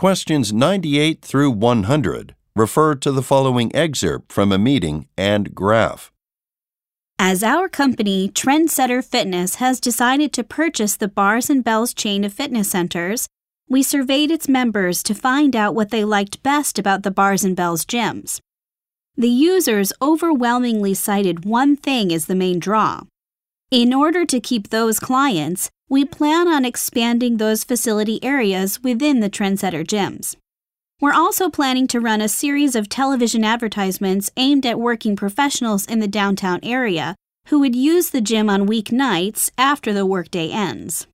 Questions 98 through 100 refer to the following excerpt from a meeting and graph. As our company, Trendsetter Fitness, has decided to purchase the Bars and Bells chain of fitness centers, we surveyed its members to find out what they liked best about the Bars and Bells gyms. The users overwhelmingly cited one thing as the main draw. In order to keep those clients, we plan on expanding those facility areas within the Trendsetter gyms. We're also planning to run a series of television advertisements aimed at working professionals in the downtown area who would use the gym on weeknights after the workday ends.